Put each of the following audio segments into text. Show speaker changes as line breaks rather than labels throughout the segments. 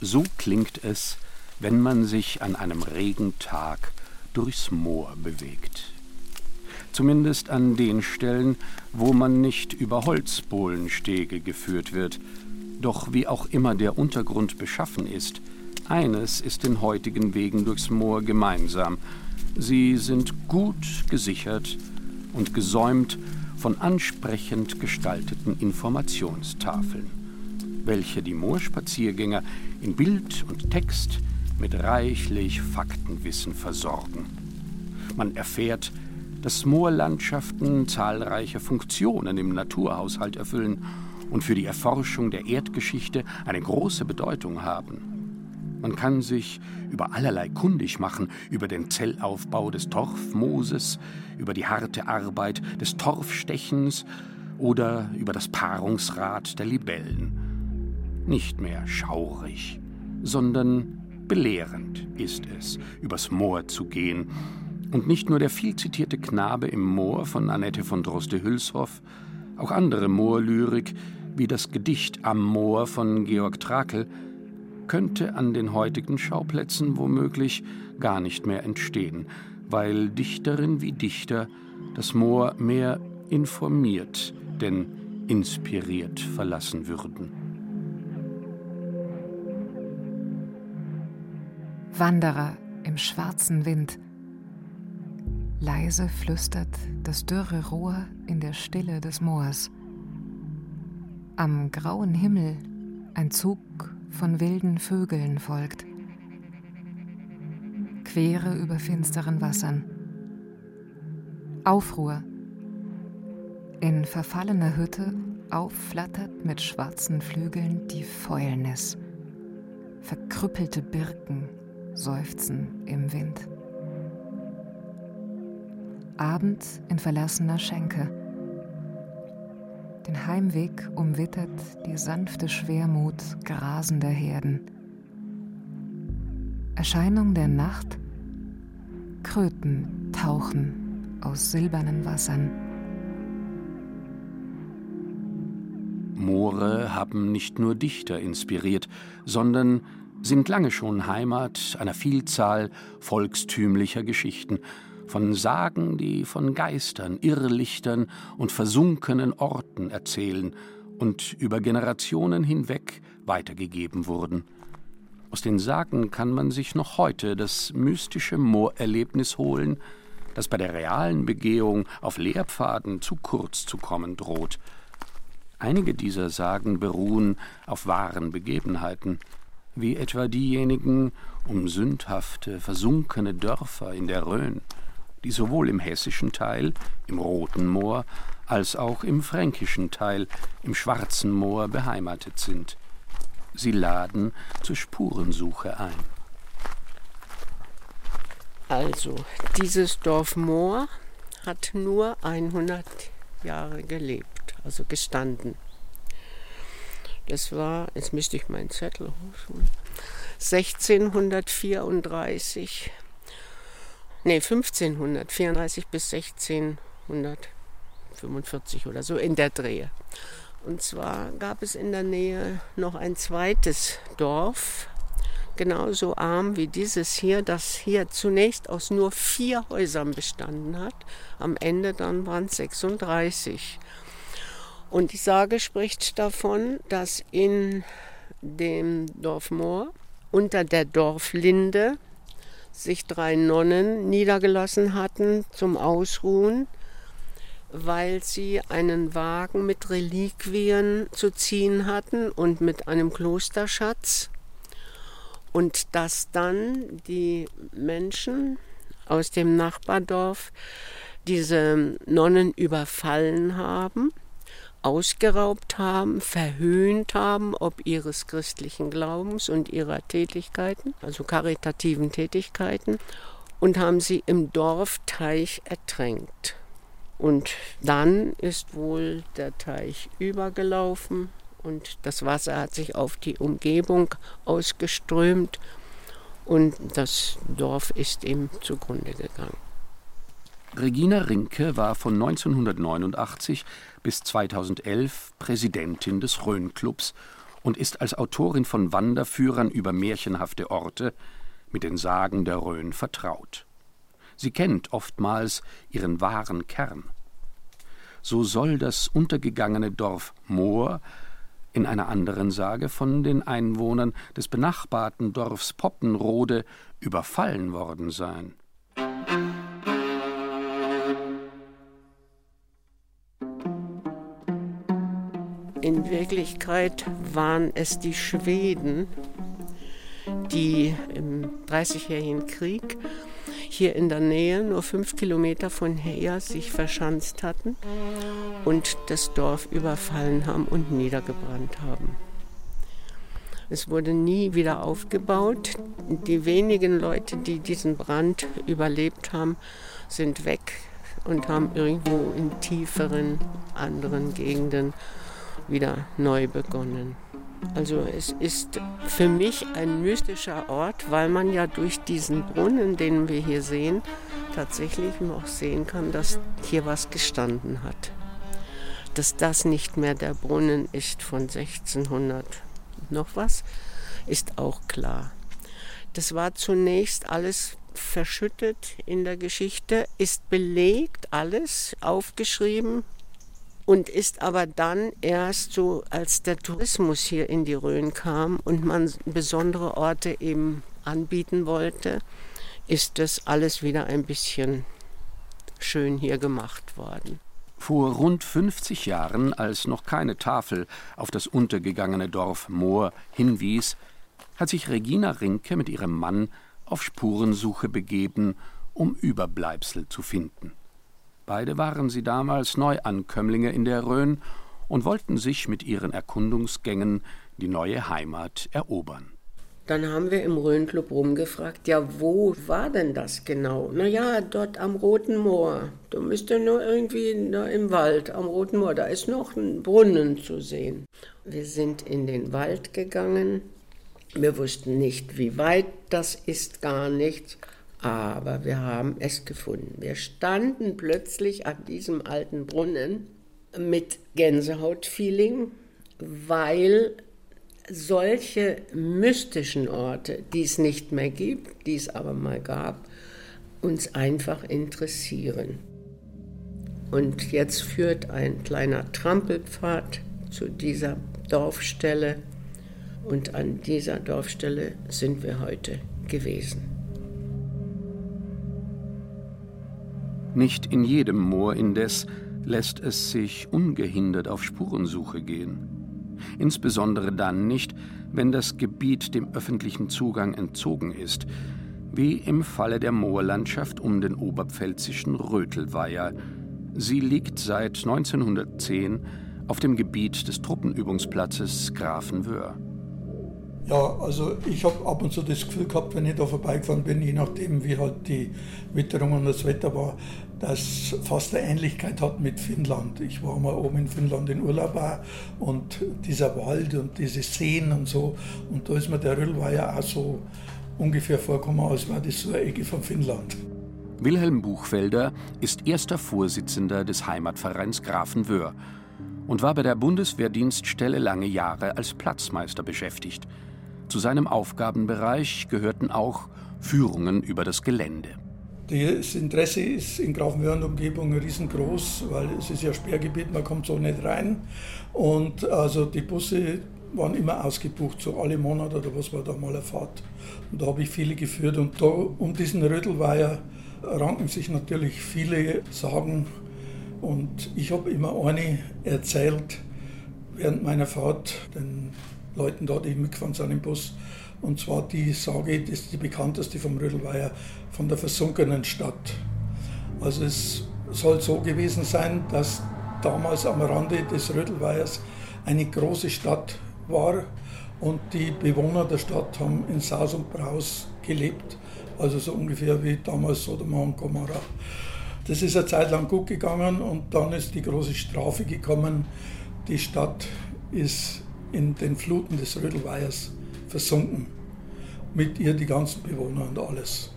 So klingt es, wenn man sich an einem Regentag durchs Moor bewegt. Zumindest an den Stellen, wo man nicht über Holzbohlenstege geführt wird. Doch wie auch immer der Untergrund beschaffen ist, eines ist den heutigen Wegen durchs Moor gemeinsam. Sie sind gut gesichert und gesäumt von ansprechend gestalteten Informationstafeln, welche die Moorspaziergänger in Bild und Text mit reichlich Faktenwissen versorgen. Man erfährt, dass Moorlandschaften zahlreiche Funktionen im Naturhaushalt erfüllen und für die Erforschung der Erdgeschichte eine große Bedeutung haben. Man kann sich über allerlei kundig machen, über den Zellaufbau des Torfmooses, über die harte Arbeit des Torfstechens oder über das Paarungsrad der Libellen. Nicht mehr schaurig, sondern belehrend ist es, übers Moor zu gehen. Und nicht nur der vielzitierte Knabe im Moor von Annette von Droste-Hülshoff, auch andere Moorlyrik, wie das Gedicht Am Moor von Georg Trakel, könnte an den heutigen Schauplätzen womöglich gar nicht mehr entstehen, weil Dichterin wie Dichter das Moor mehr informiert denn inspiriert verlassen würden.
Wanderer im schwarzen Wind. Leise flüstert das dürre Rohr in der Stille des Moors. Am grauen Himmel ein Zug von wilden Vögeln folgt. Quere über finsteren Wassern. Aufruhr. In verfallener Hütte aufflattert mit schwarzen Flügeln die Fäulnis. Verkrüppelte Birken seufzen im Wind. Abend in verlassener Schenke. Den Heimweg umwittert die sanfte Schwermut grasender Herden. Erscheinung der Nacht, Kröten tauchen aus silbernen Wassern.
Moore haben nicht nur Dichter inspiriert, sondern sind lange schon Heimat einer Vielzahl volkstümlicher Geschichten, von Sagen, die von Geistern, Irrlichtern und versunkenen Orten erzählen und über Generationen hinweg weitergegeben wurden. Aus den Sagen kann man sich noch heute das mystische Moorerlebnis holen, das bei der realen Begehung auf Lehrpfaden zu kurz zu kommen droht. Einige dieser Sagen beruhen auf wahren Begebenheiten wie etwa diejenigen um sündhafte, versunkene Dörfer in der Rhön, die sowohl im hessischen Teil, im Roten Moor, als auch im fränkischen Teil, im Schwarzen Moor beheimatet sind. Sie laden zur Spurensuche ein.
Also, dieses Dorf Moor hat nur 100 Jahre gelebt, also gestanden. Das war, jetzt müsste ich meinen Zettel hochschulen, 1634, nee, 1534 bis 1645 oder so in der Drehe. Und zwar gab es in der Nähe noch ein zweites Dorf, genauso arm wie dieses hier, das hier zunächst aus nur vier Häusern bestanden hat. Am Ende dann waren es 36. Und die Sage spricht davon, dass in dem Dorf Moor unter der Dorflinde sich drei Nonnen niedergelassen hatten zum Ausruhen, weil sie einen Wagen mit Reliquien zu ziehen hatten und mit einem Klosterschatz. Und dass dann die Menschen aus dem Nachbardorf diese Nonnen überfallen haben ausgeraubt haben, verhöhnt haben, ob ihres christlichen Glaubens und ihrer Tätigkeiten, also karitativen Tätigkeiten, und haben sie im Dorfteich ertränkt. Und dann ist wohl der Teich übergelaufen und das Wasser hat sich auf die Umgebung ausgeströmt und das Dorf ist ihm zugrunde gegangen.
Regina Rinke war von 1989 bis 2011 Präsidentin des Rhön-Clubs und ist als Autorin von Wanderführern über märchenhafte Orte mit den Sagen der Rhön vertraut. Sie kennt oftmals ihren wahren Kern. So soll das untergegangene Dorf Moor in einer anderen Sage von den Einwohnern des benachbarten Dorfs Poppenrode überfallen worden sein.
In Wirklichkeit waren es die Schweden, die im Dreißigjährigen Krieg hier in der Nähe, nur fünf Kilometer von hier, sich verschanzt hatten und das Dorf überfallen haben und niedergebrannt haben. Es wurde nie wieder aufgebaut. Die wenigen Leute, die diesen Brand überlebt haben, sind weg und haben irgendwo in tieferen anderen Gegenden wieder neu begonnen. Also es ist für mich ein mystischer Ort, weil man ja durch diesen Brunnen, den wir hier sehen, tatsächlich noch sehen kann, dass hier was gestanden hat. Dass das nicht mehr der Brunnen ist von 1600 noch was, ist auch klar. Das war zunächst alles verschüttet in der Geschichte, ist belegt, alles aufgeschrieben, und ist aber dann erst so, als der Tourismus hier in die Rhön kam und man besondere Orte eben anbieten wollte, ist das alles wieder ein bisschen schön hier gemacht worden.
Vor rund 50 Jahren, als noch keine Tafel auf das untergegangene Dorf Moor hinwies, hat sich Regina Rinke mit ihrem Mann auf Spurensuche begeben, um Überbleibsel zu finden. Beide waren sie damals Neuankömmlinge in der Rhön und wollten sich mit ihren Erkundungsgängen die neue Heimat erobern.
Dann haben wir im Rhönclub rumgefragt, ja, wo war denn das genau? Na ja, dort am Roten Moor. Du müsstest nur irgendwie im Wald am Roten Moor, da ist noch ein Brunnen zu sehen. Wir sind in den Wald gegangen. Wir wussten nicht, wie weit das ist, gar nichts. Aber wir haben es gefunden. Wir standen plötzlich an diesem alten Brunnen mit Gänsehautfeeling, weil solche mystischen Orte, die es nicht mehr gibt, die es aber mal gab, uns einfach interessieren. Und jetzt führt ein kleiner Trampelpfad zu dieser Dorfstelle und an dieser Dorfstelle sind wir heute gewesen.
Nicht in jedem Moor indes lässt es sich ungehindert auf Spurensuche gehen. Insbesondere dann nicht, wenn das Gebiet dem öffentlichen Zugang entzogen ist, wie im Falle der Moorlandschaft um den oberpfälzischen Rötelweiher. Sie liegt seit 1910 auf dem Gebiet des Truppenübungsplatzes Grafenwöhr.
Ja, also ich habe ab und zu das Gefühl gehabt, wenn ich da vorbeigefahren bin, je nachdem wie halt die Witterung und das Wetter war, dass fast eine Ähnlichkeit hat mit Finnland. Ich war mal oben in Finnland in Urlaub auch und dieser Wald und diese Seen und so und da ist mir der Rüllweiher auch so ungefähr vorgekommen, als wäre das so eine Ecke von Finnland.
Wilhelm Buchfelder ist erster Vorsitzender des Heimatvereins Grafenwöhr und war bei der Bundeswehrdienststelle lange Jahre als Platzmeister beschäftigt. Zu seinem Aufgabenbereich gehörten auch Führungen über das Gelände.
Das Interesse ist in Grafenwöhr Umgebung riesengroß, weil es ist ja Sperrgebiet, man kommt so nicht rein. Und also die Busse waren immer ausgebucht, so alle Monate oder was war da mal eine Fahrt. Und da habe ich viele geführt. Und da um diesen Rödelweiher ranken sich natürlich viele Sagen. Und ich habe immer eine erzählt während meiner Fahrt den Leuten da, die mitgefahren sind im Bus. Und zwar die Sage, das ist die bekannteste vom Rödelweiher, von der versunkenen Stadt. Also es soll so gewesen sein, dass damals am Rande des Rödelweihers eine große Stadt war und die Bewohner der Stadt haben in Saus und Braus gelebt, also so ungefähr wie damals Sodom und Gomorra. Das ist eine Zeit lang gut gegangen und dann ist die große Strafe gekommen. Die Stadt ist in den Fluten des Rödelweihers versunken. Mit ihr die ganzen Bewohner und alles.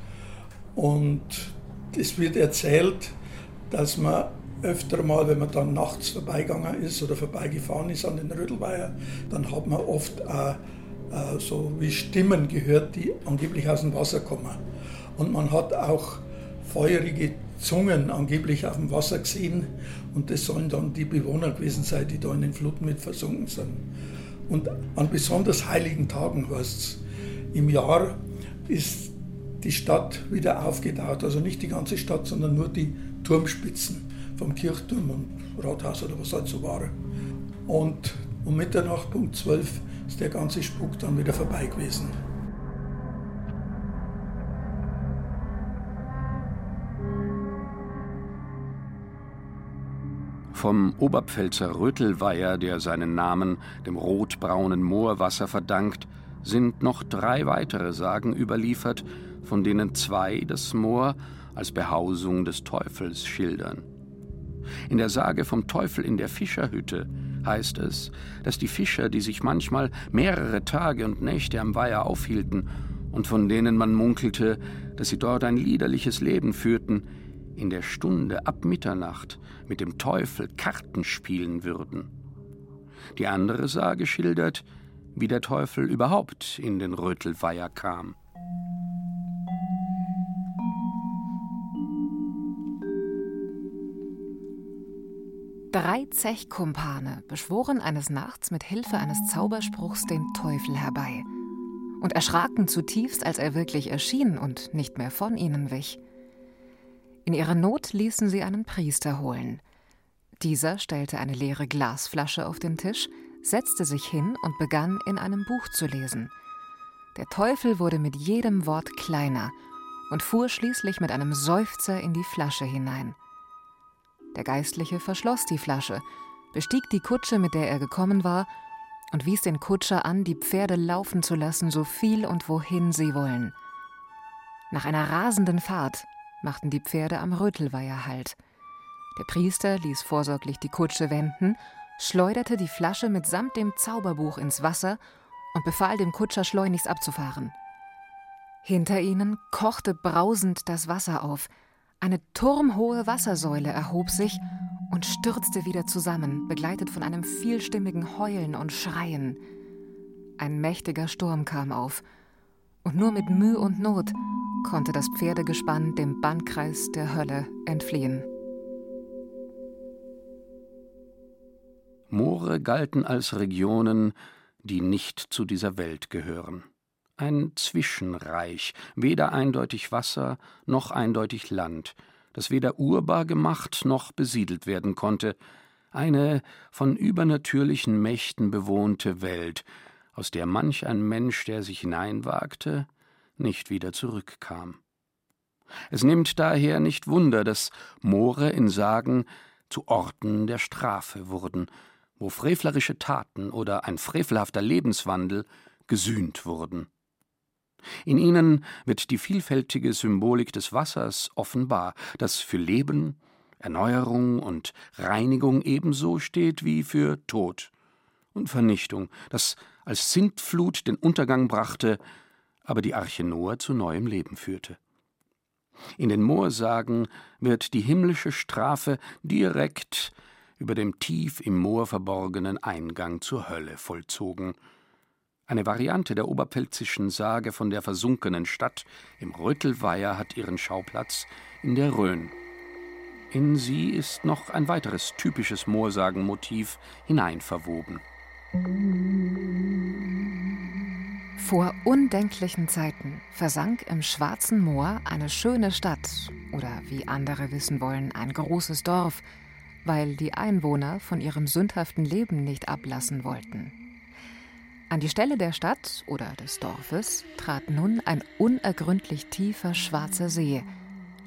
Und es wird erzählt, dass man öfter mal, wenn man dann nachts vorbeigegangen ist oder vorbeigefahren ist an den Rödelweiher, dann hat man oft auch äh, so wie Stimmen gehört, die angeblich aus dem Wasser kommen. Und man hat auch feurige Zungen angeblich auf dem Wasser gesehen und das sollen dann die Bewohner gewesen sein, die da in den Fluten mit versunken sind. Und an besonders heiligen Tagen, heißt im Jahr, ist die Stadt wieder aufgetaucht. Also nicht die ganze Stadt, sondern nur die Turmspitzen vom Kirchturm und Rathaus oder was halt so war. Und um Mitternacht, Punkt 12, ist der ganze Spuk dann wieder vorbei gewesen.
Vom Oberpfälzer Rötelweiher, der seinen Namen dem rotbraunen Moorwasser verdankt, sind noch drei weitere Sagen überliefert, von denen zwei das Moor als Behausung des Teufels schildern. In der Sage vom Teufel in der Fischerhütte heißt es, dass die Fischer, die sich manchmal mehrere Tage und Nächte am Weiher aufhielten und von denen man munkelte, dass sie dort ein liederliches Leben führten, in der Stunde ab Mitternacht mit dem Teufel Karten spielen würden. Die andere Sage schildert, wie der Teufel überhaupt in den Rötelweiher kam.
Drei Zechkumpane beschworen eines Nachts mit Hilfe eines Zauberspruchs den Teufel herbei und erschraken zutiefst, als er wirklich erschien und nicht mehr von ihnen wich. In ihrer Not ließen sie einen Priester holen. Dieser stellte eine leere Glasflasche auf den Tisch, setzte sich hin und begann in einem Buch zu lesen. Der Teufel wurde mit jedem Wort kleiner und fuhr schließlich mit einem Seufzer in die Flasche hinein. Der Geistliche verschloss die Flasche, bestieg die Kutsche, mit der er gekommen war, und wies den Kutscher an, die Pferde laufen zu lassen, so viel und wohin sie wollen. Nach einer rasenden Fahrt machten die Pferde am Rötelweiher Halt. Der Priester ließ vorsorglich die Kutsche wenden, schleuderte die Flasche mitsamt dem Zauberbuch ins Wasser und befahl dem Kutscher schleunigst abzufahren. Hinter ihnen kochte brausend das Wasser auf. Eine turmhohe Wassersäule erhob sich und stürzte wieder zusammen, begleitet von einem vielstimmigen Heulen und Schreien. Ein mächtiger Sturm kam auf, und nur mit Mühe und Not konnte das Pferdegespann dem Bannkreis der Hölle entfliehen.
Moore galten als Regionen, die nicht zu dieser Welt gehören. Ein Zwischenreich, weder eindeutig Wasser noch eindeutig Land, das weder urbar gemacht noch besiedelt werden konnte, eine von übernatürlichen Mächten bewohnte Welt, aus der manch ein Mensch, der sich hineinwagte, nicht wieder zurückkam. Es nimmt daher nicht Wunder, dass Moore in Sagen zu Orten der Strafe wurden, wo frevlerische Taten oder ein frevelhafter Lebenswandel gesühnt wurden. In ihnen wird die vielfältige Symbolik des Wassers offenbar, das für Leben, Erneuerung und Reinigung ebenso steht wie für Tod und Vernichtung, das als Sintflut den Untergang brachte aber die Arche Noah zu neuem Leben führte. In den Moorsagen wird die himmlische Strafe direkt über dem tief im Moor verborgenen Eingang zur Hölle vollzogen. Eine Variante der oberpfälzischen Sage von der versunkenen Stadt im Rötelweiher hat ihren Schauplatz in der Rhön. In sie ist noch ein weiteres typisches Moorsagenmotiv hineinverwoben.
Vor undenklichen Zeiten versank im Schwarzen Moor eine schöne Stadt oder wie andere wissen wollen, ein großes Dorf, weil die Einwohner von ihrem sündhaften Leben nicht ablassen wollten. An die Stelle der Stadt oder des Dorfes trat nun ein unergründlich tiefer schwarzer See,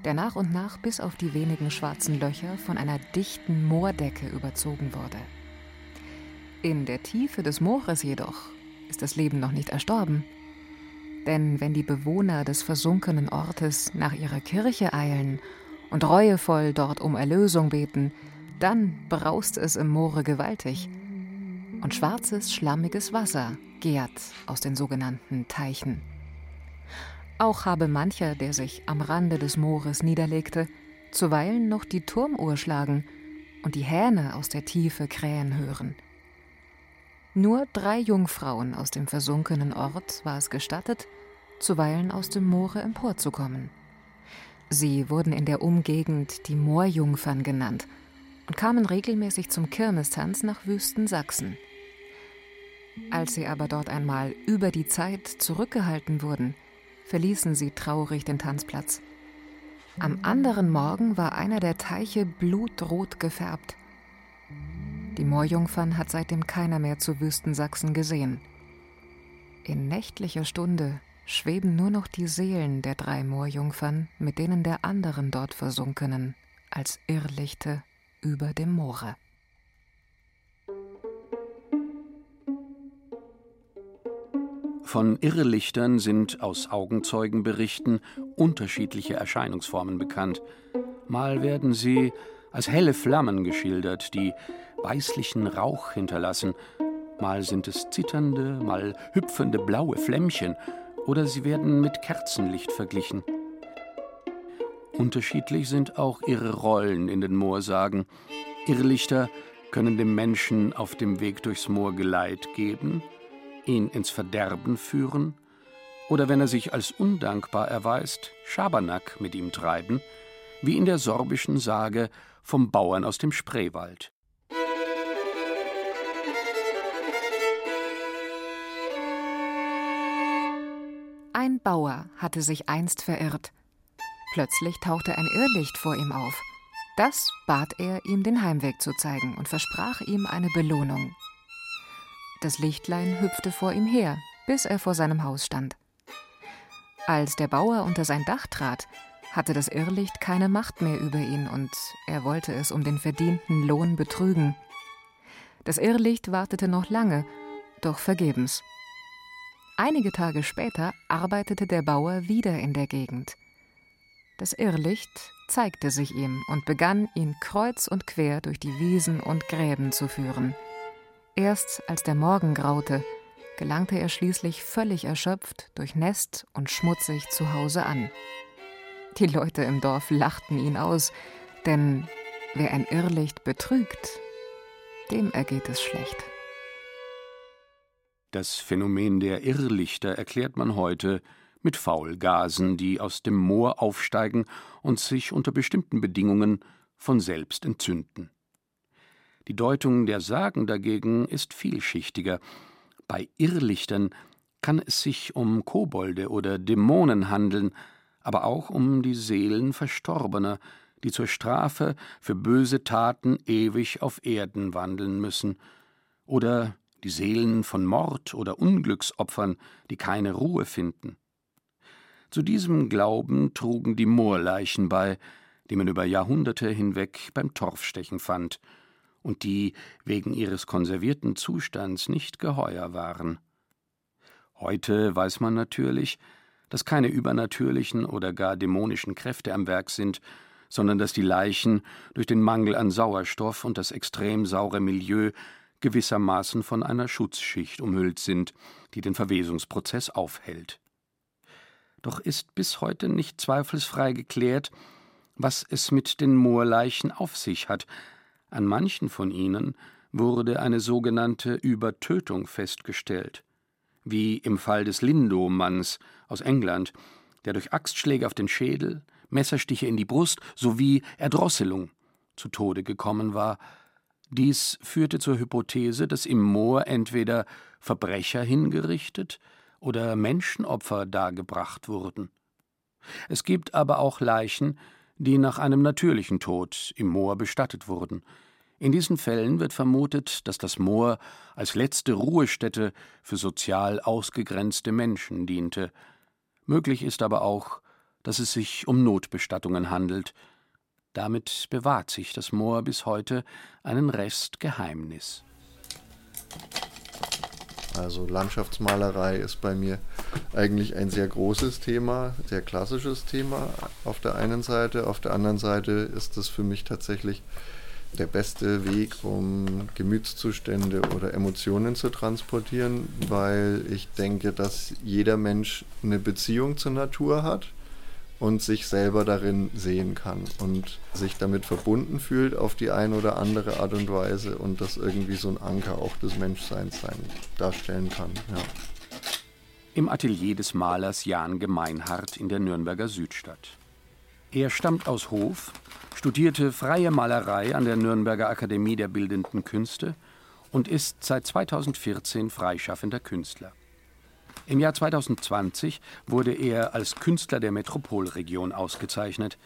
der nach und nach bis auf die wenigen schwarzen Löcher von einer dichten Moordecke überzogen wurde. In der Tiefe des Moores jedoch ist das Leben noch nicht erstorben. Denn wenn die Bewohner des versunkenen Ortes nach ihrer Kirche eilen und reuevoll dort um Erlösung beten, dann braust es im Moore gewaltig. Und schwarzes, schlammiges Wasser gärt aus den sogenannten Teichen. Auch habe mancher, der sich am Rande des Moores niederlegte, zuweilen noch die Turmuhr schlagen und die Hähne aus der Tiefe krähen hören. Nur drei Jungfrauen aus dem versunkenen Ort war es gestattet, zuweilen aus dem Moore emporzukommen. Sie wurden in der Umgegend die Moorjungfern genannt und kamen regelmäßig zum Kirmestanz nach Wüsten Sachsen. Als sie aber dort einmal über die Zeit zurückgehalten wurden, verließen sie traurig den Tanzplatz. Am anderen Morgen war einer der Teiche blutrot gefärbt. Die Moorjungfern hat seitdem keiner mehr zu Wüstensachsen gesehen. In nächtlicher Stunde schweben nur noch die Seelen der drei Moorjungfern mit denen der anderen dort Versunkenen als Irrlichte über dem Moore.
Von Irrlichtern sind aus Augenzeugenberichten unterschiedliche Erscheinungsformen bekannt. Mal werden sie als helle Flammen geschildert, die weißlichen Rauch hinterlassen, mal sind es zitternde, mal hüpfende blaue Flämmchen, oder sie werden mit Kerzenlicht verglichen. Unterschiedlich sind auch ihre Rollen in den Moorsagen. Irrlichter können dem Menschen auf dem Weg durchs Moor Geleit geben, ihn ins Verderben führen oder wenn er sich als undankbar erweist, Schabernack mit ihm treiben, wie in der sorbischen Sage vom Bauern aus dem Spreewald.
Ein Bauer hatte sich einst verirrt. Plötzlich tauchte ein Irrlicht vor ihm auf. Das bat er, ihm den Heimweg zu zeigen und versprach ihm eine Belohnung. Das Lichtlein hüpfte vor ihm her, bis er vor seinem Haus stand. Als der Bauer unter sein Dach trat, hatte das Irrlicht keine Macht mehr über ihn und er wollte es um den verdienten Lohn betrügen. Das Irrlicht wartete noch lange, doch vergebens. Einige Tage später arbeitete der Bauer wieder in der Gegend. Das Irrlicht zeigte sich ihm und begann, ihn kreuz und quer durch die Wiesen und Gräben zu führen. Erst als der Morgen graute, gelangte er schließlich völlig erschöpft, durchnässt und schmutzig zu Hause an. Die Leute im Dorf lachten ihn aus, denn wer ein Irrlicht betrügt, dem ergeht es schlecht.
Das Phänomen der Irrlichter erklärt man heute mit Faulgasen, die aus dem Moor aufsteigen und sich unter bestimmten Bedingungen von selbst entzünden. Die Deutung der Sagen dagegen ist vielschichtiger. Bei Irrlichtern kann es sich um Kobolde oder Dämonen handeln, aber auch um die Seelen Verstorbener, die zur Strafe für böse Taten ewig auf Erden wandeln müssen, oder die Seelen von Mord oder Unglücksopfern, die keine Ruhe finden. Zu diesem Glauben trugen die Moorleichen bei, die man über Jahrhunderte hinweg beim Torfstechen fand und die wegen ihres konservierten Zustands nicht geheuer waren. Heute weiß man natürlich, dass keine übernatürlichen oder gar dämonischen Kräfte am Werk sind, sondern dass die Leichen durch den Mangel an Sauerstoff und das extrem saure Milieu gewissermaßen von einer Schutzschicht umhüllt sind, die den Verwesungsprozess aufhält. Doch ist bis heute nicht zweifelsfrei geklärt, was es mit den Moorleichen auf sich hat, an manchen von ihnen wurde eine sogenannte Übertötung festgestellt, wie im Fall des Lindow-Manns aus England, der durch Axtschläge auf den Schädel, Messerstiche in die Brust sowie Erdrosselung zu Tode gekommen war. Dies führte zur Hypothese, dass im Moor entweder Verbrecher hingerichtet oder Menschenopfer dargebracht wurden. Es gibt aber auch Leichen, die nach einem natürlichen Tod im Moor bestattet wurden. In diesen Fällen wird vermutet, dass das Moor als letzte Ruhestätte für sozial ausgegrenzte Menschen diente. Möglich ist aber auch, dass es sich um Notbestattungen handelt. Damit bewahrt sich das Moor bis heute einen Rest Geheimnis.
Also Landschaftsmalerei ist bei mir eigentlich ein sehr großes Thema, sehr klassisches Thema auf der einen Seite. Auf der anderen Seite ist es für mich tatsächlich der beste Weg, um Gemütszustände oder Emotionen zu transportieren, weil ich denke, dass jeder Mensch eine Beziehung zur Natur hat und sich selber darin sehen kann und sich damit verbunden fühlt auf die eine oder andere Art und Weise und das irgendwie so ein Anker auch des Menschseins sein darstellen kann. Ja.
Im Atelier des Malers Jan Gemeinhardt in der Nürnberger Südstadt. Er stammt aus Hof, studierte freie Malerei an der Nürnberger Akademie der Bildenden Künste und ist seit 2014 freischaffender Künstler. Im Jahr 2020 wurde er als Künstler der Metropolregion ausgezeichnet.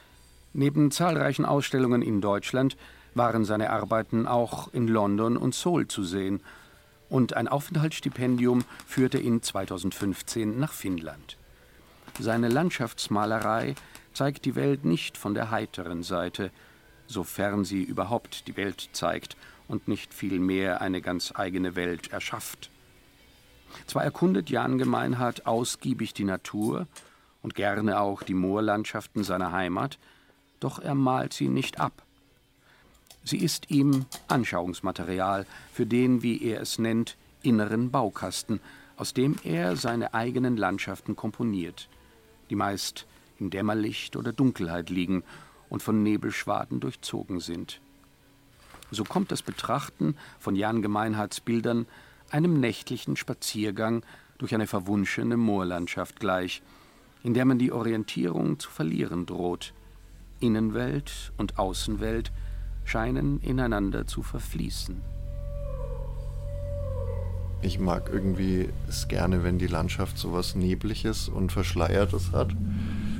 Neben zahlreichen Ausstellungen in Deutschland waren seine Arbeiten auch in London und Seoul zu sehen, und ein Aufenthaltsstipendium führte ihn 2015 nach Finnland. Seine Landschaftsmalerei zeigt die Welt nicht von der heiteren Seite, sofern sie überhaupt die Welt zeigt und nicht vielmehr eine ganz eigene Welt erschafft. Zwar erkundet Jan Gemeinhardt ausgiebig die Natur und gerne auch die Moorlandschaften seiner Heimat, doch er malt sie nicht ab. Sie ist ihm Anschauungsmaterial für den, wie er es nennt, inneren Baukasten, aus dem er seine eigenen Landschaften komponiert, die meist im Dämmerlicht oder Dunkelheit liegen und von Nebelschwaden durchzogen sind. So kommt das Betrachten von Jan Gemeinhardts Bildern einem nächtlichen Spaziergang durch eine verwunschene Moorlandschaft gleich, in der man die Orientierung zu verlieren droht. Innenwelt und Außenwelt scheinen ineinander zu verfließen.
Ich mag irgendwie es gerne, wenn die Landschaft so was Nebliges und Verschleiertes hat.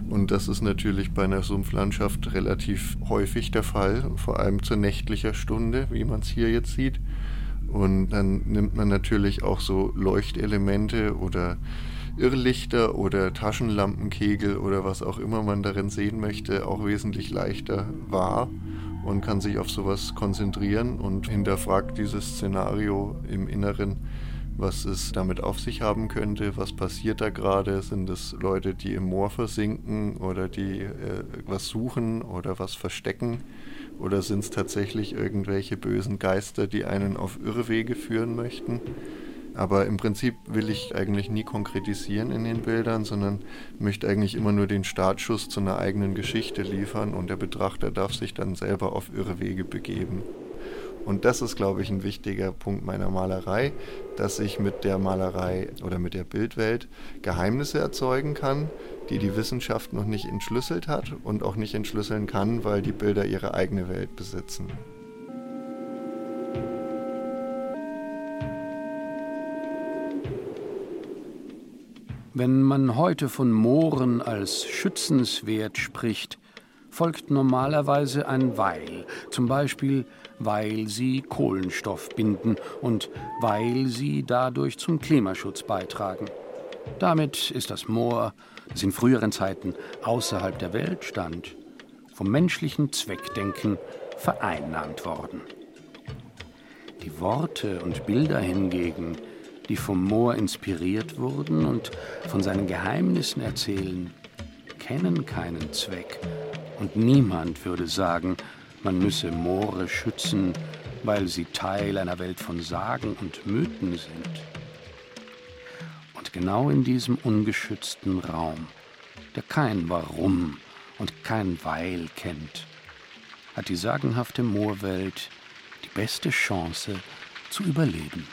Und das ist natürlich bei einer Sumpflandschaft relativ häufig der Fall, vor allem zur nächtlicher Stunde, wie man es hier jetzt sieht. Und dann nimmt man natürlich auch so Leuchtelemente oder Irrlichter oder Taschenlampenkegel oder was auch immer man darin sehen möchte, auch wesentlich leichter wahr und kann sich auf sowas konzentrieren und hinterfragt dieses Szenario im Inneren, was es damit auf sich haben könnte, was passiert da gerade, sind es Leute, die im Moor versinken oder die äh, was suchen oder was verstecken oder sind es tatsächlich irgendwelche bösen Geister, die einen auf Irrwege führen möchten? Aber im Prinzip will ich eigentlich nie konkretisieren in den Bildern, sondern möchte eigentlich immer nur den Startschuss zu einer eigenen Geschichte liefern und der Betrachter darf sich dann selber auf Irrwege begeben. Und das ist, glaube ich, ein wichtiger Punkt meiner Malerei, dass ich mit der Malerei oder mit der Bildwelt Geheimnisse erzeugen kann, die die Wissenschaft noch nicht entschlüsselt hat und auch nicht entschlüsseln kann, weil die Bilder ihre eigene Welt besitzen.
Wenn man heute von Mooren als schützenswert spricht, folgt normalerweise ein Weil, zum Beispiel weil sie Kohlenstoff binden und weil sie dadurch zum Klimaschutz beitragen. Damit ist das Moor, das in früheren Zeiten außerhalb der Welt stand, vom menschlichen Zweckdenken vereinnahmt worden. Die Worte und Bilder hingegen, die vom Moor inspiriert wurden und von seinen Geheimnissen erzählen, kennen keinen Zweck, und niemand würde sagen, man müsse Moore schützen, weil sie Teil einer Welt von Sagen und Mythen sind. Genau in diesem ungeschützten Raum, der kein Warum und kein Weil kennt, hat die sagenhafte Moorwelt die beste Chance zu überleben.